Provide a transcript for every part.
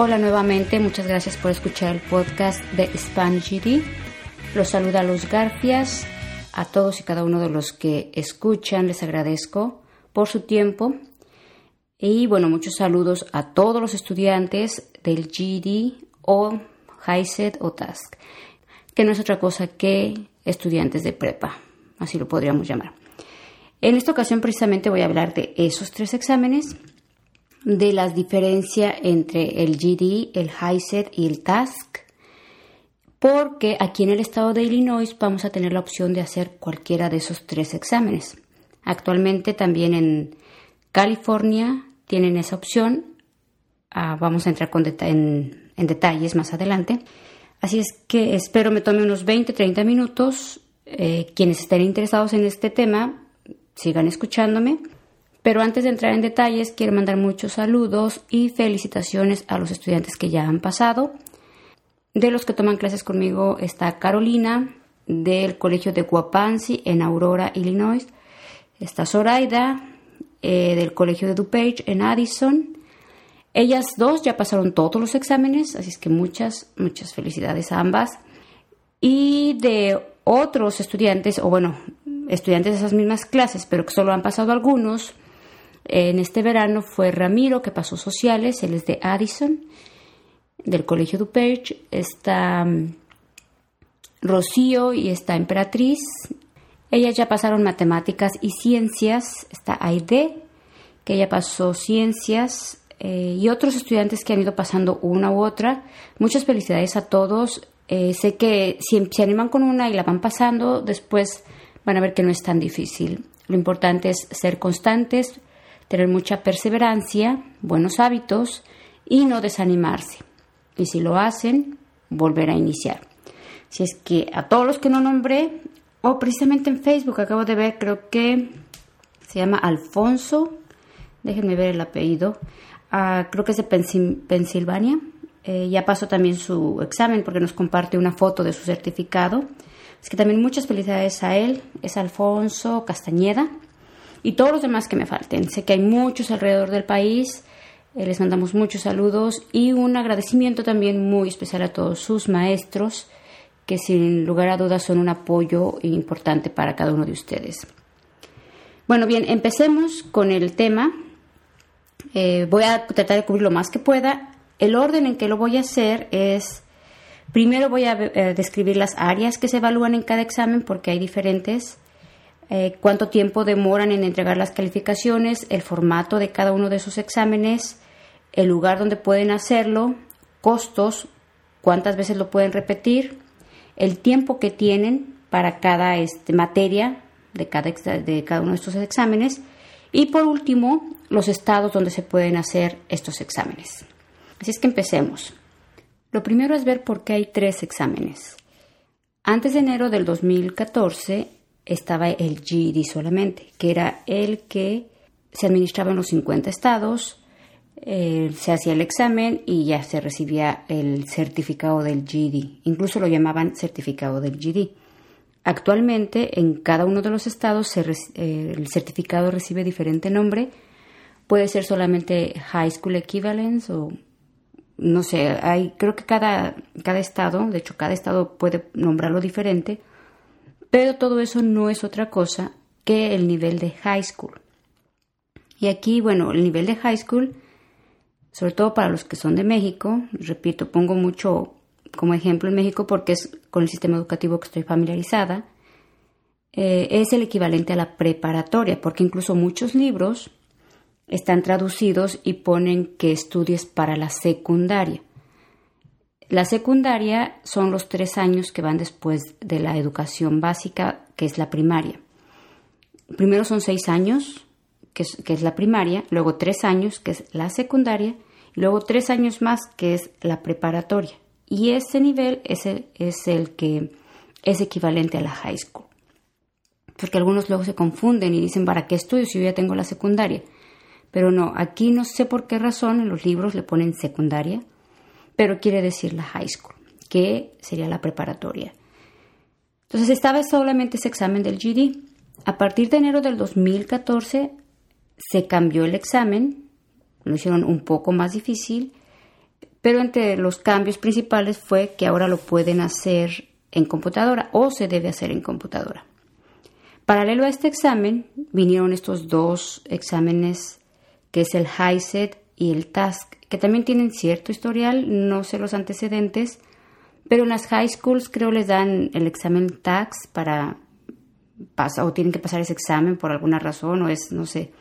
Hola nuevamente, muchas gracias por escuchar el podcast de Spanish GD. Los saluda Luz Garfias. A todos y cada uno de los que escuchan les agradezco por su tiempo. Y bueno, muchos saludos a todos los estudiantes del GD o HiSET o TASC, que no es otra cosa que estudiantes de prepa, así lo podríamos llamar. En esta ocasión precisamente voy a hablar de esos tres exámenes de la diferencia entre el GD, el HiSET y el TASC, porque aquí en el estado de Illinois vamos a tener la opción de hacer cualquiera de esos tres exámenes. Actualmente también en California tienen esa opción. Ah, vamos a entrar en, detalles más adelante. Así es que espero me tome unos 20-30 minutos. Eh, quienes estén interesados en este tema, sigan escuchándome pero antes de entrar en detalles, quiero mandar muchos saludos y felicitaciones a los estudiantes que ya han pasado. De los que toman clases conmigo está Carolina, del Colegio de Guapansi en Aurora, Illinois. Está Zoraida, eh, del Colegio de DuPage en Addison. Ellas dos ya pasaron todos los exámenes, así es que muchas, muchas felicidades a ambas. Y de otros estudiantes, o bueno, estudiantes de esas mismas clases, pero que solo han pasado algunos, en este verano fue Ramiro, que pasó sociales, él es de Addison, del Colegio DuPage. Está mm, Rocío y está Emperatriz. Ellas ya pasaron matemáticas y ciencias. Está Aide, que ella pasó ciencias. Eh, y otros estudiantes que han ido pasando una u otra. Muchas felicidades a todos. Eh, sé que si se animan con una y la van pasando, después van a ver que no es tan difícil. Lo importante es ser constantes, tener mucha perseverancia, buenos hábitos y no desanimarse. Y si lo hacen, volver a iniciar. Si es que a todos los que no nombré, o precisamente en Facebook acabo de ver, creo que se llama Alfonso, déjenme ver el apellido, ah, creo que es de Pensilvania. Eh, ya pasó también su examen porque nos comparte una foto de su certificado. Es que también muchas felicidades a él, es Alfonso Castañeda y todos los demás que me falten. Sé que hay muchos alrededor del país. Eh, les mandamos muchos saludos y un agradecimiento también muy especial a todos sus maestros, que sin lugar a dudas son un apoyo importante para cada uno de ustedes. Bueno, bien, empecemos con el tema. Eh, voy a tratar de cubrir lo más que pueda. El orden en que lo voy a hacer es, primero voy a eh, describir las áreas que se evalúan en cada examen porque hay diferentes. Eh, cuánto tiempo demoran en entregar las calificaciones, el formato de cada uno de esos exámenes, el lugar donde pueden hacerlo, costos, cuántas veces lo pueden repetir, el tiempo que tienen para cada este, materia de cada, de cada uno de estos exámenes y por último los estados donde se pueden hacer estos exámenes. Así es que empecemos. Lo primero es ver por qué hay tres exámenes. Antes de enero del 2014, estaba el GED solamente, que era el que se administraba en los 50 estados, eh, se hacía el examen y ya se recibía el certificado del GED. Incluso lo llamaban certificado del GED. Actualmente en cada uno de los estados eh, el certificado recibe diferente nombre. Puede ser solamente High School Equivalence o no sé, hay, creo que cada, cada estado, de hecho cada estado puede nombrarlo diferente, pero todo eso no es otra cosa que el nivel de high school. Y aquí, bueno, el nivel de high school, sobre todo para los que son de México, repito, pongo mucho como ejemplo en México porque es con el sistema educativo que estoy familiarizada, eh, es el equivalente a la preparatoria, porque incluso muchos libros están traducidos y ponen que estudies para la secundaria. La secundaria son los tres años que van después de la educación básica, que es la primaria. Primero son seis años, que es, la primaria, luego tres años, que es la secundaria, y luego tres años más, que es la preparatoria. Y ese nivel es el, es el que es equivalente a la high school. Porque algunos luego se confunden y dicen, ¿para qué estudio si yo ya tengo la secundaria? Pero no, aquí no sé por qué razón en los libros le ponen secundaria pero quiere decir la high school, que sería la preparatoria. Entonces estaba solamente ese examen del GD. A partir de enero del 2014 se cambió el examen, lo hicieron un poco más difícil, pero entre los cambios principales fue que ahora lo pueden hacer en computadora o se debe hacer en computadora. Paralelo a este examen vinieron estos dos exámenes que es el HiSET y el TASC, que también tienen cierto historial, no sé los antecedentes, pero en las high schools creo les dan el examen TAX para pasar o tienen que pasar ese examen por alguna razón o es, no sé,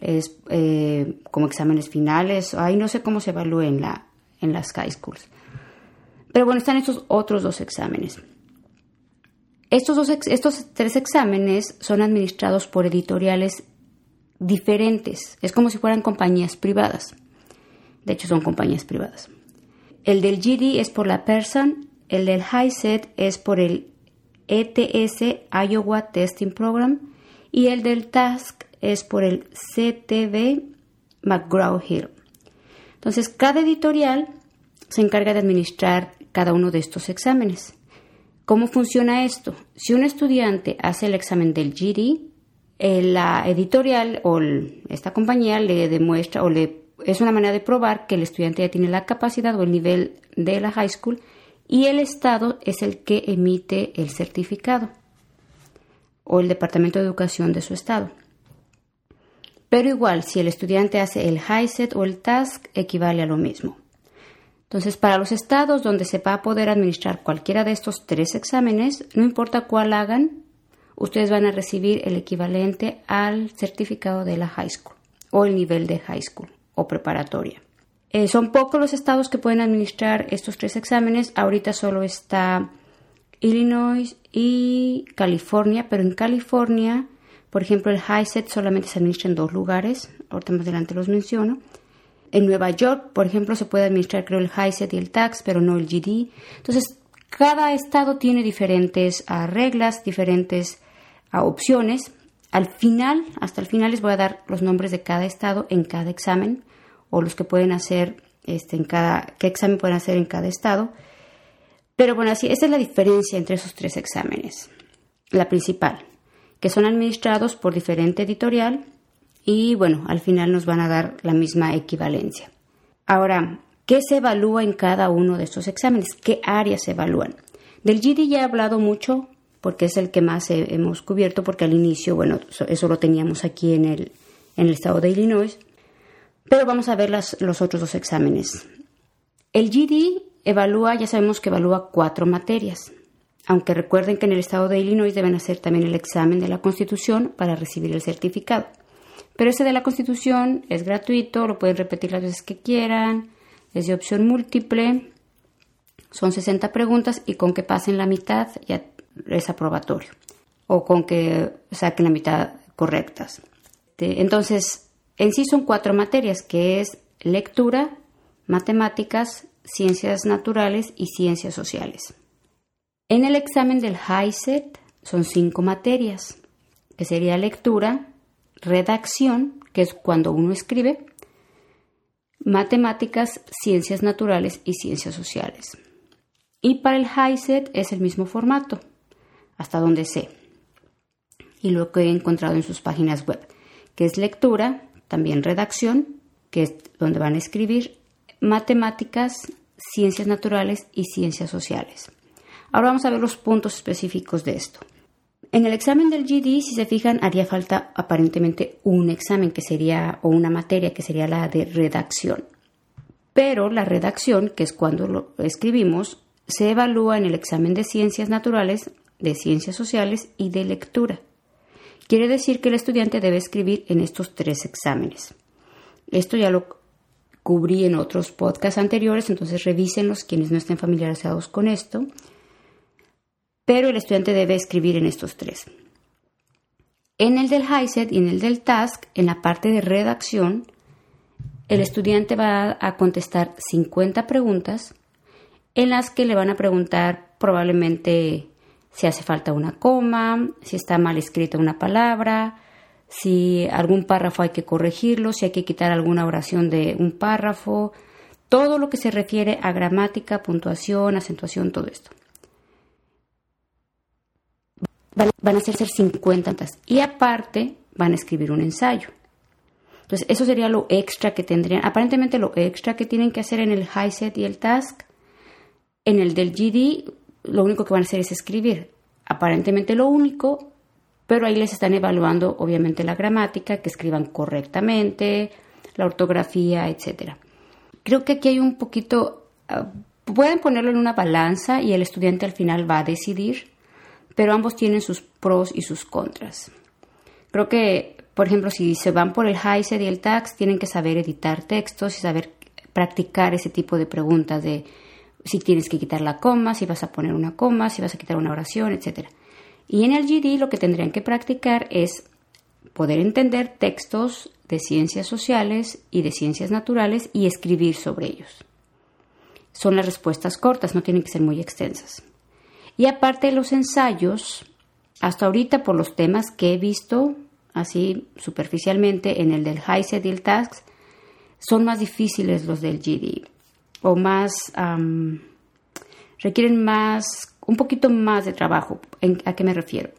es eh, como exámenes finales, ahí no sé cómo se evalúa en, la, en las high schools. Pero bueno, están estos otros dos exámenes. Estos, dos, estos tres exámenes son administrados por editoriales diferentes. Es como si fueran compañías privadas. De hecho, son compañías privadas. El del GD es por la Person, el del HiSET es por el ETS Iowa Testing Program y el del TASC es por el CTV McGraw-Hill. Entonces, cada editorial se encarga de administrar cada uno de estos exámenes. ¿Cómo funciona esto? Si un estudiante hace el examen del GD, la editorial o esta compañía le demuestra o le es una manera de probar que el estudiante ya tiene la capacidad o el nivel de la high school y el Estado es el que emite el certificado o el Departamento de Educación de su Estado. Pero igual, si el estudiante hace el HiSET o el TASC, equivale a lo mismo. Entonces, para los estados donde se va a poder administrar cualquiera de estos tres exámenes, no importa cuál hagan, ustedes van a recibir el equivalente al certificado de la high school o el nivel de high school o preparatoria. Eh, son pocos los estados que pueden administrar estos tres exámenes. Ahorita solo está Illinois y California, pero en California, por ejemplo, el HiSET solamente se administra en dos lugares. Ahorita más adelante los menciono. En Nueva York, por ejemplo, se puede administrar creo el HiSET y el TAX, pero no el GD. Entonces, cada estado tiene diferentes ah, reglas, diferentes ah, opciones. Al final, hasta el final les voy a dar los nombres de cada estado en cada examen o los que pueden hacer este, en cada, qué examen pueden hacer en cada estado. Pero bueno, así, esa es la diferencia entre esos tres exámenes. La principal, que son administrados por diferente editorial y bueno, al final nos van a dar la misma equivalencia. Ahora, ¿qué se evalúa en cada uno de estos exámenes? ¿Qué áreas se evalúan? Del GD ya he hablado mucho porque es el que más hemos cubierto, porque al inicio, bueno, eso lo teníamos aquí en el, en el estado de Illinois, pero vamos a ver los otros dos exámenes. El GD evalúa, ya sabemos que evalúa cuatro materias, aunque recuerden que en el estado de Illinois deben hacer también el examen de la Constitución para recibir el certificado. Pero ese de la Constitución es gratuito, lo pueden repetir las veces que quieran, es de opción múltiple, son 60 preguntas y con que pasen la mitad ya es aprobatorio o con que saquen la mitad correctas. Entonces, en sí son cuatro materias, que es lectura, matemáticas, ciencias naturales y ciencias sociales. En el examen del HiSET son cinco materias, que sería lectura, redacción, que es cuando uno escribe, matemáticas, ciencias naturales y ciencias sociales. Y para el HiSET es el mismo formato, hasta donde sé, y lo que he encontrado en sus páginas web, que es lectura, también redacción, que es donde van a escribir matemáticas, ciencias naturales y ciencias sociales. Ahora vamos a ver los puntos específicos de esto. En el examen del GD, si se fijan, haría falta aparentemente un examen que sería, o una materia que sería la de redacción. Pero la redacción, que es cuando lo escribimos, se evalúa en el examen de ciencias naturales, de ciencias sociales y de lectura. Quiere decir que el estudiante debe escribir en estos tres exámenes. Esto ya lo cubrí en otros podcasts anteriores, entonces revísenlos quienes no estén familiarizados con esto pero el estudiante debe escribir en estos tres. En el del HiSET y en el del Task, en la parte de redacción, el estudiante va a contestar 50 preguntas en las que le van a preguntar probablemente si hace falta una coma, si está mal escrita una palabra, si algún párrafo hay que corregirlo, si hay que quitar alguna oración de un párrafo, todo lo que se refiere a gramática, puntuación, acentuación, todo esto van, a hacerse 50 y aparte van a escribir un ensayo. Entonces, eso sería lo extra que tendrían. Aparentemente, lo extra que tienen que hacer en el HiSET y el Task. En el del GD, lo único que van a hacer es escribir. Aparentemente, lo único, pero ahí les están evaluando, obviamente, la gramática, que escriban correctamente, la ortografía, etc. Creo que aquí hay un poquito. Ah, pueden ponerlo en una balanza y el estudiante al final va a decidir, pero ambos tienen sus pros y sus contras. Creo que por ejemplo, si se van por el HiSET y el TAX, tienen que saber editar textos y saber practicar ese tipo de preguntas de si tienes que quitar la coma, si vas a poner una coma, si vas a quitar una oración, etc. Y en el GD lo que tendrían que practicar es poder entender textos de ciencias sociales y de ciencias naturales y escribir sobre ellos. Son las respuestas cortas, no tienen que ser muy extensas. Y aparte de los ensayos, hasta ahorita por los temas que he visto, así superficialmente en el del HiSET y el TASC, son más difíciles los del GD o más requieren más un poquito más de trabajo. ¿A qué me refiero?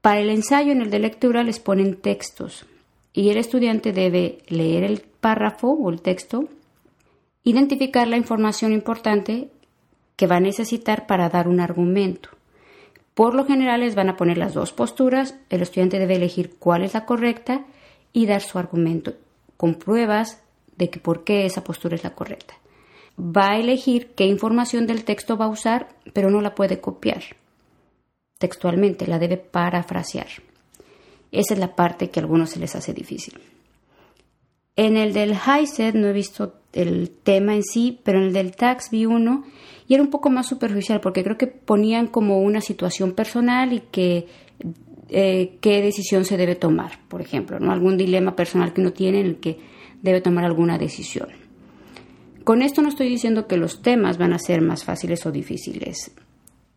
Para el ensayo en el de lectura les ponen textos y el estudiante debe leer el párrafo o el texto, identificar la información importante que va a necesitar para dar un argumento. Por lo general les van a poner las dos posturas, el estudiante debe elegir cuál es la correcta y dar su argumento con pruebas de que por qué esa postura es la correcta. Va a elegir qué información del texto va a usar, pero no la puede copiar textualmente, la debe parafrasear. Esa es la parte que a algunos se les hace difícil. En el del HiSET no he visto el tema en sí, pero en el del TAX vi uno y era un poco más superficial porque creo que ponían como una situación personal y que eh, qué decisión se debe tomar, por ejemplo, ¿no? algún dilema personal que uno tiene en el que debe tomar alguna decisión. Con esto no estoy diciendo que los temas van a ser más fáciles o difíciles.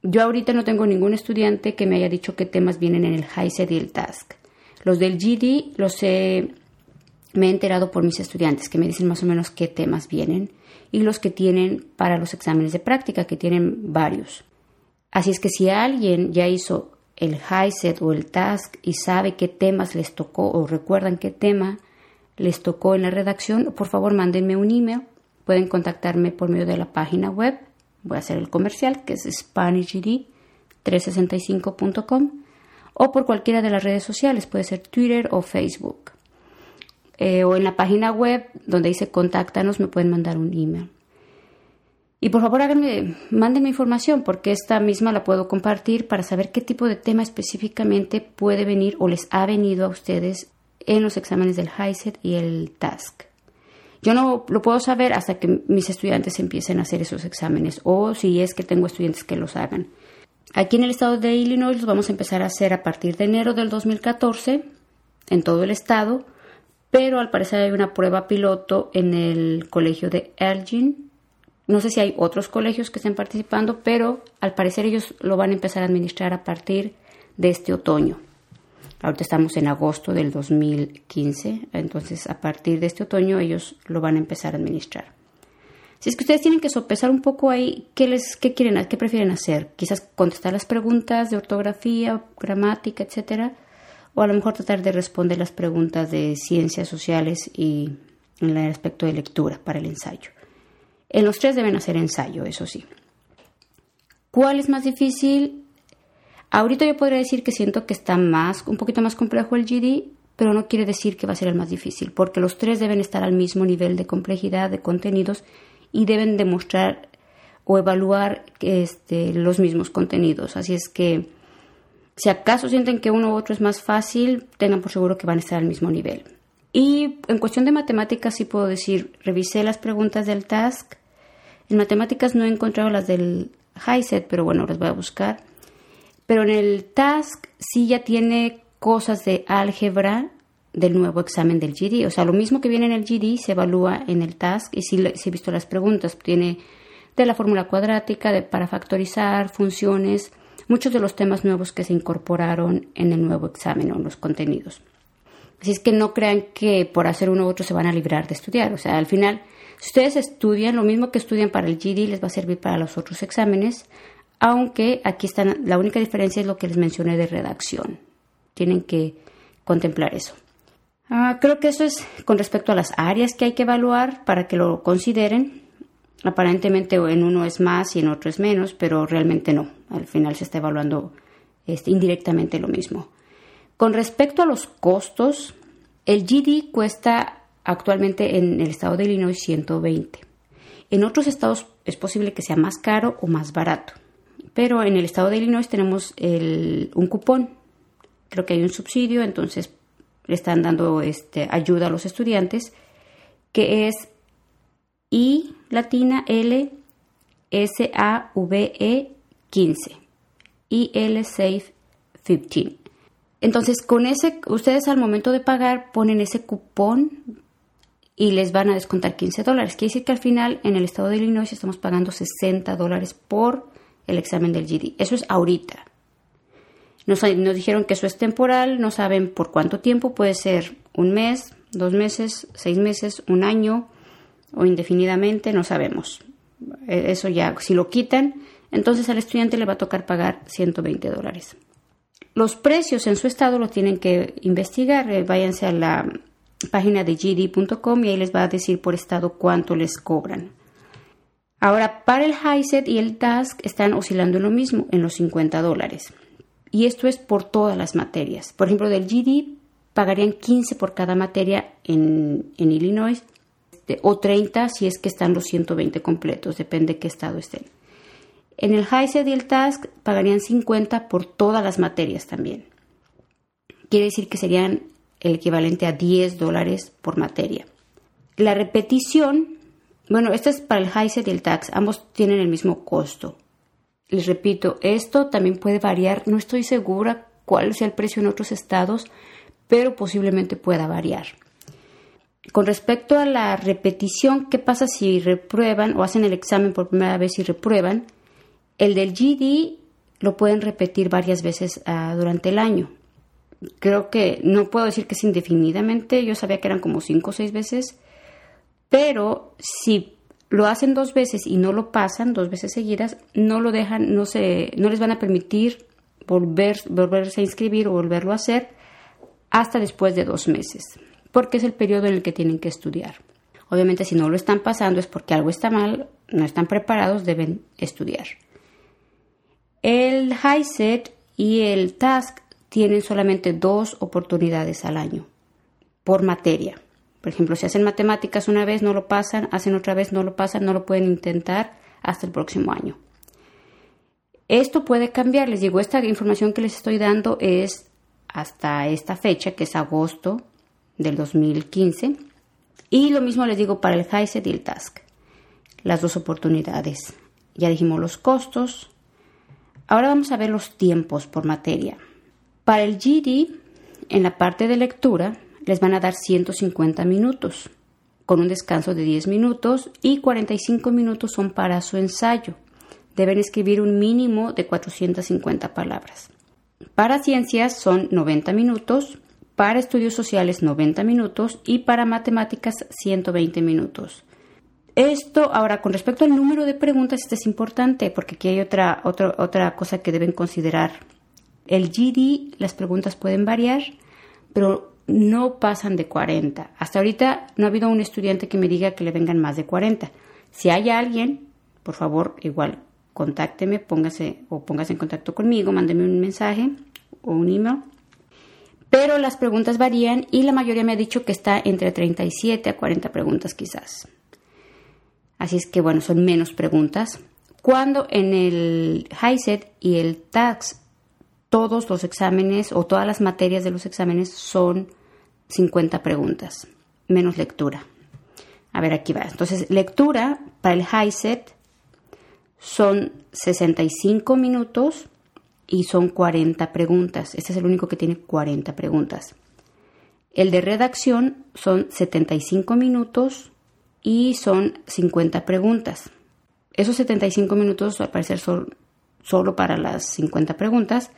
Yo ahorita no tengo ningún estudiante que me haya dicho qué temas vienen en el y el TASK. Los del GD los he, me he enterado por mis estudiantes que me dicen más o menos qué temas vienen y los que tienen para los exámenes de práctica, que tienen varios. Así es que si alguien ya hizo el HiSET o el TASK y sabe qué temas les tocó o recuerdan qué tema les tocó en la redacción, por favor mándenme un email. Pueden contactarme por medio de la página web. Voy a hacer el comercial, que es SpanishGD365.com o por cualquiera de las redes sociales, puede ser Twitter o Facebook. Eh, o en la página web donde dice contáctanos me pueden mandar un email. Y por favor háganme, mándenme información porque esta misma la puedo compartir para saber qué tipo de tema específicamente puede venir o les ha venido a ustedes en los exámenes del HiSET y el TASC. Yo no lo puedo saber hasta que mis estudiantes empiecen a hacer esos exámenes o si es que tengo estudiantes que los hagan. Aquí en el estado de Illinois los vamos a empezar a hacer a partir de enero del 2014 en todo el estado pero al parecer hay una prueba piloto en el colegio de Elgin. No sé si hay otros colegios que estén participando, pero al parecer ellos lo van a empezar a administrar a partir de este otoño. Ahorita estamos en agosto del 2015, entonces a partir de este otoño ellos lo van a empezar a administrar. Si es que ustedes tienen que sopesar un poco ahí qué les qué quieren, qué prefieren hacer, quizás contestar las preguntas de ortografía, gramática, etcétera, o a lo mejor tratar de responder las preguntas de ciencias sociales y en el aspecto de lectura para el ensayo. En los tres deben hacer ensayo, eso sí. ¿Cuál es más difícil? Ahorita yo podría decir que siento que está más, un poquito más complejo el GD, pero no quiere decir que va a ser el más difícil, porque los tres deben estar al mismo nivel de complejidad de contenidos y deben demostrar o evaluar este, los mismos contenidos. Así es que si acaso sienten que uno u otro es más fácil, tengan por seguro que van a estar al mismo nivel. Y en cuestión de matemáticas sí puedo decir, revisé las preguntas del task. En matemáticas no he encontrado las del HiSET, pero bueno, las voy a buscar. Pero en el task sí ya tiene cosas de álgebra del nuevo examen del GD. O sea, lo mismo que viene en el GD se evalúa en el task y sí, he visto las preguntas. Tiene de la fórmula cuadrática, de para factorizar, funciones muchos de los temas nuevos que se incorporaron en el nuevo examen o en los contenidos. Así es que no crean que por hacer uno u otro se van a librar de estudiar. O sea, al final, si ustedes estudian lo mismo que estudian para el GD, les va a servir para los otros exámenes, aunque aquí están, la única diferencia es lo que les mencioné de redacción. Tienen que contemplar eso. Ah, creo que eso es con respecto a las áreas que hay que evaluar para que lo consideren. Aparentemente en uno es más y en otro es menos, pero realmente no. Al final se está evaluando este, indirectamente lo mismo. Con respecto a los costos, el GD cuesta actualmente en el estado de Illinois 120. En otros estados es posible que sea más caro o más barato, pero en el estado de Illinois tenemos un cupón. Creo que hay un subsidio, entonces le están dando este, ayuda a los estudiantes, que es I latina L S A V E 15 y L Safe 15. Entonces, con ese, ustedes al momento de pagar ponen ese cupón y les van a descontar 15 dólares. Quiere decir que al final en el estado de Illinois estamos pagando 60 dólares por el examen del GD. Eso es ahorita. Nos, dijeron que eso es temporal, no saben por cuánto tiempo, puede ser un mes, dos meses, seis meses, un año o indefinidamente, no sabemos. E, eso ya, si lo quitan, entonces al estudiante le va a tocar pagar 120 dólares. Los precios en su estado lo tienen que investigar, eh, váyanse a la página de gd.com y ahí les va a decir por estado cuánto les cobran. Ahora, para el HiSET y el Task están oscilando en lo mismo, en los 50 dólares. Y esto es por todas las materias. Por ejemplo, del GD pagarían 15 por cada materia en, Illinois este, o 30 si es que están los 120 completos, depende de qué estado estén. En el HiSET y el Task pagarían 50 por todas las materias también. Quiere decir que serían el equivalente a 10 dólares por materia. La repetición, bueno, esto es para el HiSET y el Tax, ambos tienen el mismo costo. Les repito, esto también puede variar, no estoy segura cuál sea el precio en otros estados, pero posiblemente pueda variar. Con respecto a la repetición, ¿qué pasa si reprueban o hacen el examen por primera vez y reprueban? El del GD lo pueden repetir varias veces ah, durante el año creo que no puedo decir que es indefinidamente, yo sabía que eran como cinco o seis veces, pero si lo hacen dos veces y no lo pasan dos veces seguidas, no lo dejan, no se, no les van a permitir volver, volverse a inscribir o volverlo a hacer hasta después de dos meses, porque es el periodo en el que tienen que estudiar. Obviamente si no lo están pasando es porque algo está mal, no están preparados, deben estudiar. El HiSET y el TASC tienen solamente dos oportunidades al año por materia. Por ejemplo, si hacen matemáticas una vez, no lo pasan, hacen otra vez, no lo pasan, no lo pueden intentar hasta el próximo año. Esto puede cambiar, les digo, esta información que les estoy dando es hasta esta fecha, que es agosto del 2015. Y lo mismo les digo para el HISET y el TASC, las dos oportunidades. Ya dijimos los costos. Ahora vamos a ver los tiempos por materia. Para el GD, en la parte de lectura, les van a dar 150 minutos, con un descanso de 10 minutos y 45 minutos son para su ensayo. Deben escribir un mínimo de 450 palabras. Para ciencias son 90 minutos, para estudios sociales 90 minutos y para matemáticas 120 minutos. Esto, ahora, con respecto al número de preguntas, esto es importante porque aquí hay otra, otra, otra cosa que deben considerar el GD, las preguntas pueden variar, pero no pasan de 40. Hasta ahorita no ha habido un estudiante que me diga que le vengan más de 40. Si hay alguien, por favor, igual contácteme, póngase o póngase en contacto conmigo, mándeme un mensaje o un email. Pero las preguntas varían y la mayoría me ha dicho que está entre 37 a 40 preguntas quizás. Así es que bueno, son menos preguntas. Cuando en el HiSET y el TAX todos los exámenes o todas las materias de los exámenes son 50 preguntas, menos lectura. A ver, aquí va. Entonces, lectura para el high set son 65 minutos y son 40 preguntas. Este es el único que tiene 40 preguntas. El de redacción son 75 minutos y son 50 preguntas. Esos 75 minutos al parecer son solo para las 50 preguntas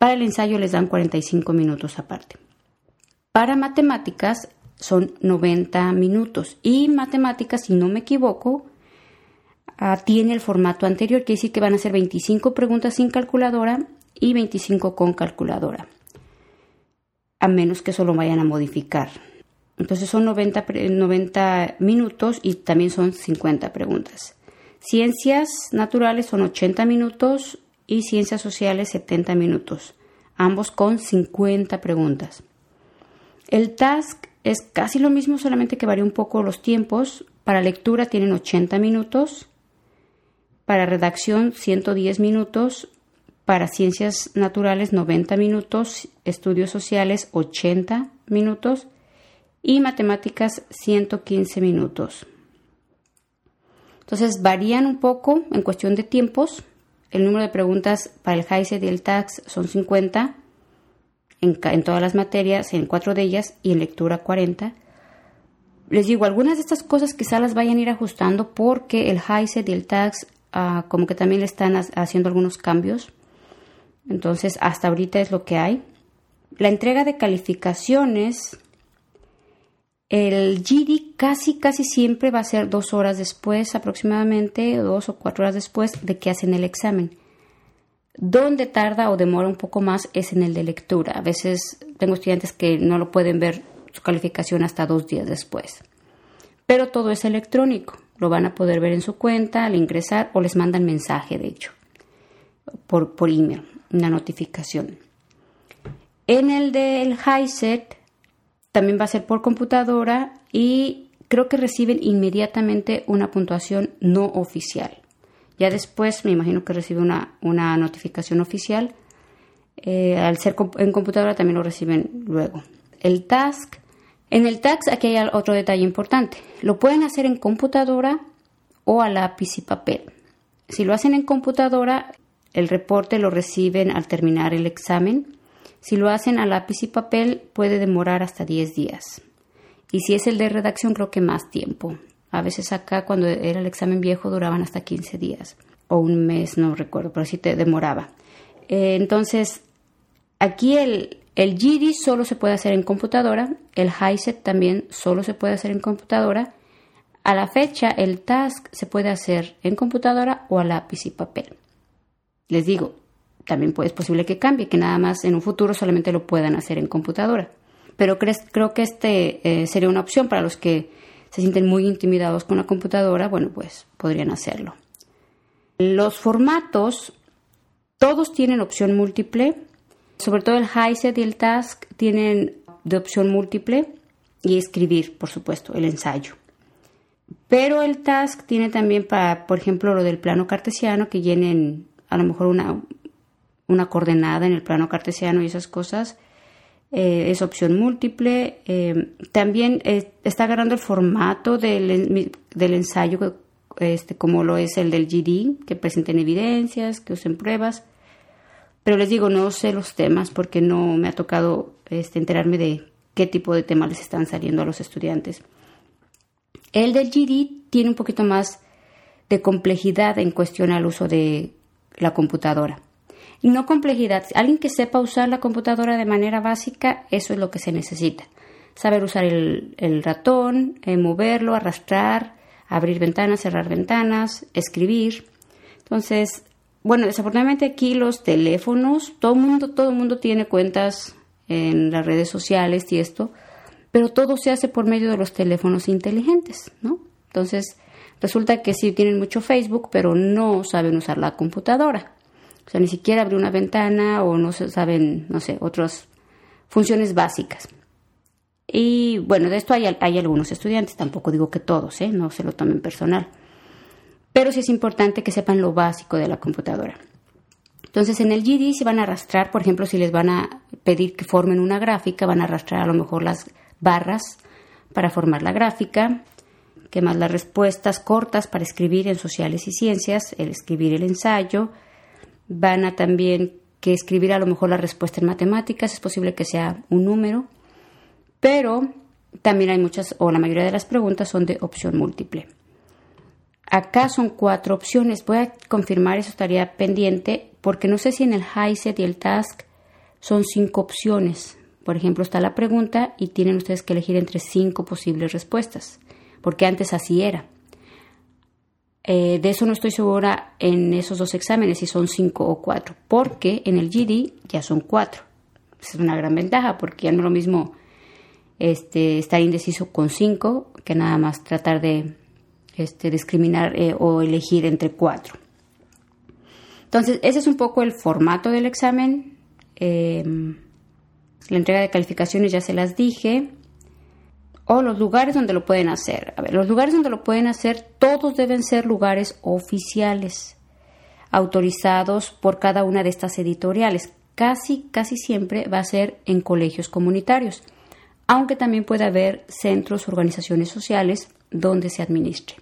para el ensayo les dan 45 minutos aparte. Para matemáticas son 90 minutos y matemáticas, si no me equivoco, ah, tiene el formato anterior, quiere decir que van a ser 25 preguntas sin calculadora y 25 con calculadora, a menos que solo vayan a modificar. Entonces son 90, 90 minutos y también son 50 preguntas. Ciencias naturales son 80 minutos y ciencias sociales 70 minutos, ambos con 50 preguntas. El task es casi lo mismo, solamente que varía un poco los tiempos. Para lectura tienen 80 minutos, para redacción 110 minutos, para ciencias naturales 90 minutos, estudios sociales 80 minutos y matemáticas 115 minutos. Entonces varían un poco en cuestión de tiempos. El número de preguntas para el HICED y el TAX son 50 en, todas las materias, en cuatro de ellas, y en lectura 40. Les digo, algunas de estas cosas quizás las vayan a ir ajustando porque el HICED y el TAX ah, como que también le están haciendo algunos cambios. Entonces, hasta ahorita es lo que hay. La entrega de calificaciones, el GD casi, casi siempre va a ser dos horas después, aproximadamente, dos o cuatro horas después de que hacen el examen. Donde tarda o demora un poco más es en el de lectura. A veces tengo estudiantes que no lo pueden ver su calificación hasta dos días después. Pero todo es electrónico. Lo van a poder ver en su cuenta al ingresar o les mandan mensaje, de hecho, por, por email una notificación. En el del HiSet también va a ser por computadora y creo que reciben inmediatamente una puntuación no oficial. Ya después me imagino que recibe una, una notificación oficial. Eh, al ser en computadora también lo reciben luego. El task. En el task aquí hay otro detalle importante. Lo pueden hacer en computadora o a lápiz y papel. Si lo hacen en computadora, el reporte lo reciben al terminar el examen. Si lo hacen a lápiz y papel puede demorar hasta 10 días. Y si es el de redacción creo que más tiempo. A veces acá cuando era el examen viejo duraban hasta 15 días o un mes, no recuerdo, pero sí te demoraba. Eh, entonces, aquí el, el GD solo se puede hacer en computadora, el HiSet también solo se puede hacer en computadora. A la fecha, el task se puede hacer en computadora o a lápiz y papel. Les digo, también es posible que cambie, que nada más en un futuro solamente lo puedan hacer en computadora. Pero creo que este eh, sería una opción para los que se sienten muy intimidados con la computadora, bueno, pues podrían hacerlo. Los formatos, todos tienen opción múltiple, sobre todo el HiSet y el Task tienen de opción múltiple y escribir, por supuesto, el ensayo. Pero el Task tiene también para, por ejemplo, lo del plano cartesiano, que llenen a lo mejor una, una coordenada en el plano cartesiano y esas cosas. Eh, es opción múltiple. Eh, también eh, está agarrando el formato del, del, ensayo, este, como lo es el del GD, que presenten evidencias, que usen pruebas. Pero les digo, no sé los temas porque no me ha tocado este, enterarme de qué tipo de temas les están saliendo a los estudiantes. El del GD tiene un poquito más de complejidad en cuestión al uso de la computadora. No complejidad. Alguien que sepa usar la computadora de manera básica, eso es lo que se necesita. Saber usar el, ratón, eh, moverlo, arrastrar, abrir ventanas, cerrar ventanas, escribir. Entonces, bueno, desafortunadamente aquí los teléfonos, todo el mundo, todo el mundo tiene cuentas en las redes sociales y esto, pero todo se hace por medio de los teléfonos inteligentes, ¿no? Entonces, Resulta que sí tienen mucho Facebook, pero no saben usar la computadora. O sea, ni siquiera abrir una ventana o no saben, no sé, otras funciones básicas. Y bueno, de esto hay, hay algunos estudiantes, tampoco digo que todos, ¿eh? no se lo tomen personal. Pero sí es importante que sepan lo básico de la computadora. Entonces, en el GD si van a arrastrar, por ejemplo, si les van a pedir que formen una gráfica, van a arrastrar a lo mejor las barras para formar la gráfica que más las respuestas cortas para escribir en sociales y ciencias, el escribir el ensayo, van a también que escribir a lo mejor la respuesta en matemáticas, es posible que sea un número, pero también hay muchas, o la mayoría de las preguntas son de opción múltiple. Acá son cuatro opciones, voy a confirmar, eso estaría pendiente, porque no sé si en el HiSet y el Task son cinco opciones. Por ejemplo, está la pregunta y tienen ustedes que elegir entre cinco posibles respuestas porque antes así era. Eh, de eso no estoy segura en esos dos exámenes si son cinco o cuatro, porque en el GD ya son cuatro. es una gran ventaja porque ya no es lo mismo este, estar indeciso con cinco, que nada más tratar de este, discriminar eh, o elegir entre cuatro. Entonces, ese es un poco el formato del examen. Em, la entrega de calificaciones ya se las dije. O los lugares donde lo pueden hacer. A ver, los lugares donde lo pueden hacer, todos deben ser lugares oficiales, autorizados por cada una de estas editoriales. Casi, casi siempre va a ser en colegios comunitarios, aunque también puede haber centros, organizaciones sociales donde se administre.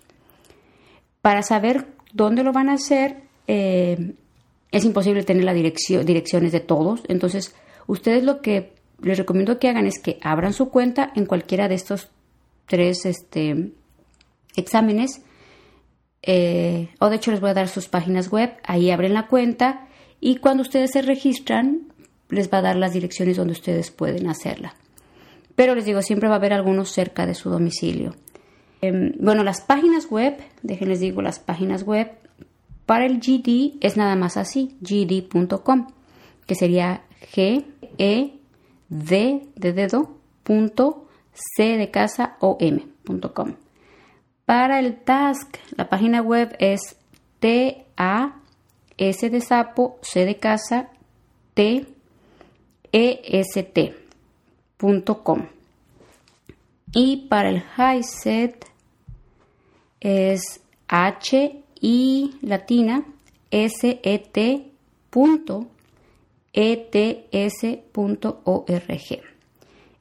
Para saber dónde lo van a hacer, eh, es imposible tener las direcciones de todos. Entonces, ustedes lo que les recomiendo que hagan es que abran su cuenta en cualquiera de estos tres este, exámenes. Eh, o de hecho les voy a dar sus páginas web, ahí abren la cuenta y cuando ustedes se registran les va a dar las direcciones donde ustedes pueden hacerla. Pero les digo, siempre va a haber algunos cerca de su domicilio. Em, bueno, las páginas web, déjenles digo, las páginas web para el GD es nada más así, gd.com, que sería G, E, D de dedo, punto, C de casa o M.com. Para el task, la página web es T, A, S de sapo, C de casa, T, E, S, T.com. Y para el high set es H, I latina, S, E, T, punto, ets.org.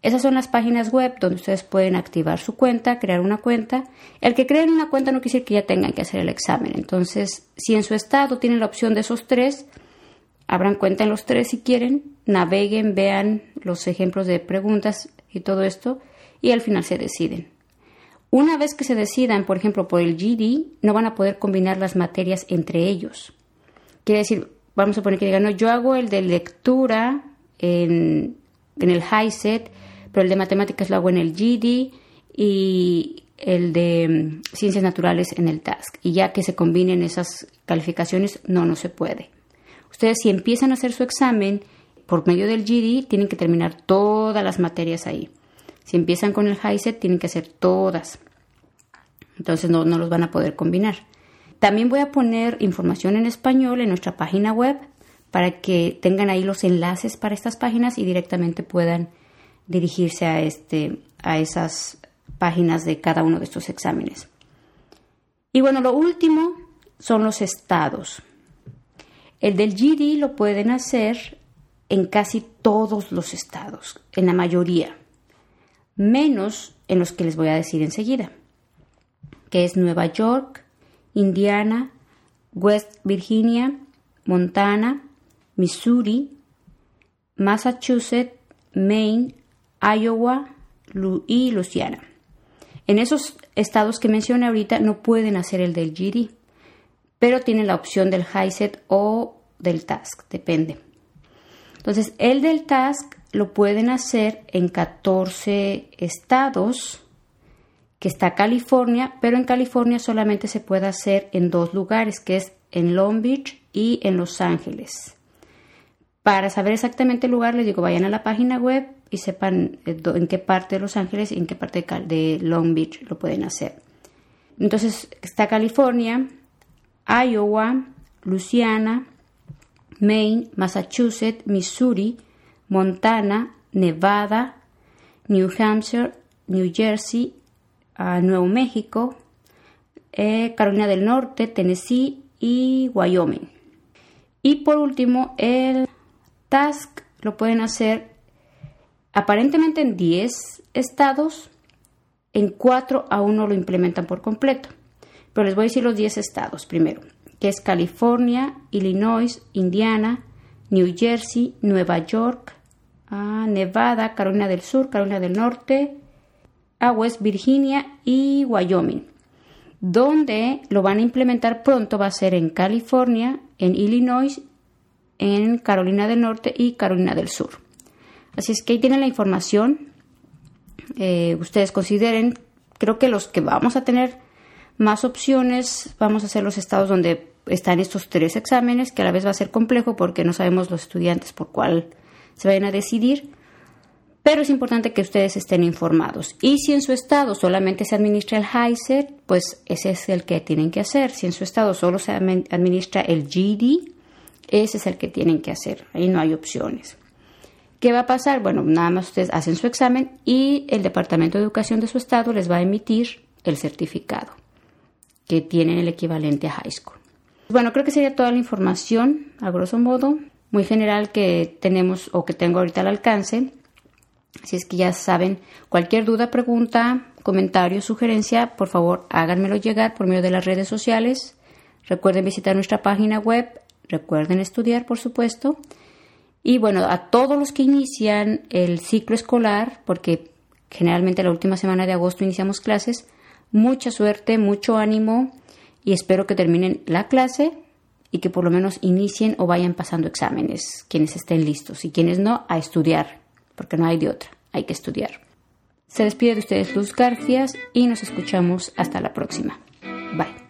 Esas son las páginas web donde ustedes pueden activar su cuenta, crear una cuenta. El que creen una cuenta no quiere decir que ya tengan que hacer el examen. Entonces, si en su estado tienen la opción de esos tres, abran cuenta en los tres si quieren, naveguen, vean los ejemplos de preguntas y todo esto, y al final se deciden. Una vez que se decidan, por ejemplo, por el GD, no van a poder combinar las materias entre ellos. Quiere decir, vamos a poner que digan, no, yo hago el de lectura en, el high set, pero el de matemáticas lo hago en el GD y el de mm, ciencias naturales en el task. Y ya que se combinen esas calificaciones, no, no se puede. Ustedes si empiezan a hacer su examen por medio del GD, tienen que terminar todas las materias ahí. Si empiezan con el high set, tienen que hacer todas. Entonces no, no los van a poder combinar. También voy a poner información en español en nuestra página web para que tengan ahí los enlaces para estas páginas y directamente puedan dirigirse a, este, a esas páginas de cada uno de estos exámenes. Y bueno, lo último son los estados. El del GD lo pueden hacer en casi todos los estados, en la mayoría, menos en los que les voy a decir enseguida, que es Nueva York, Indiana, West Virginia, Montana, Missouri, Massachusetts, Maine, Iowa y Louisiana. En esos estados que mencioné ahorita no pueden hacer el del GD, pero tienen la opción del HiSET o del Task, depende. Entonces, el del Task lo pueden hacer en 14 estados que está California, pero en California solamente se puede hacer en dos lugares, que es en Long Beach y en Los Ángeles. Para saber exactamente el lugar, les digo, vayan a la página web y sepan eh, en qué parte de Los Ángeles y en qué parte de Long Beach lo pueden hacer. Entonces está California, Iowa, Louisiana, Maine, Massachusetts, Missouri, Montana, Nevada, New Hampshire, New Jersey, a Nuevo México, eh, Carolina del Norte, Tennessee y Wyoming. Y por último, el task lo pueden hacer aparentemente en 10 estados, en 4 aún no lo implementan por completo. Pero les voy a decir los 10 estados primero, que es California, Illinois, Indiana, New Jersey, Nueva York, ah, Nevada, Carolina del Sur, Carolina del Norte, a West Virginia y Wyoming. Donde lo van a implementar pronto va a ser en California, en Illinois, en Carolina del Norte y Carolina del Sur. Así es que ahí tienen la información. Eh, ustedes consideren, creo que los que vamos a tener más opciones, vamos a ser los estados donde están estos tres exámenes, que a la vez va a ser complejo porque no sabemos los estudiantes por cuál se vayan a decidir pero es importante que ustedes estén informados. Y si en su estado solamente se administra el HISER, pues ese es el que tienen que hacer. Si en su estado solo se administra el GD, ese es el que tienen que hacer. Ahí no hay opciones. ¿Qué va a pasar? Bueno, nada más ustedes hacen su examen y el Departamento de Educación de su estado les va a emitir el certificado que tienen el equivalente a high school. Bueno, creo que sería toda la información, a grosso modo, muy general que tenemos o que tengo ahorita al alcance. Si es que ya saben, cualquier duda, pregunta, comentario, sugerencia, por favor háganmelo llegar por medio de las redes sociales. Recuerden visitar nuestra página web, recuerden estudiar, por supuesto. Y bueno, a todos los que inician el ciclo escolar, porque generalmente la última semana de agosto iniciamos clases, mucha suerte, mucho ánimo y espero que terminen la clase y que por lo menos inicien o vayan pasando exámenes, quienes estén listos y quienes no, a estudiar, porque no hay de otra, hay que estudiar. Se despide de ustedes Luz Garfias y nos escuchamos hasta la próxima. Bye.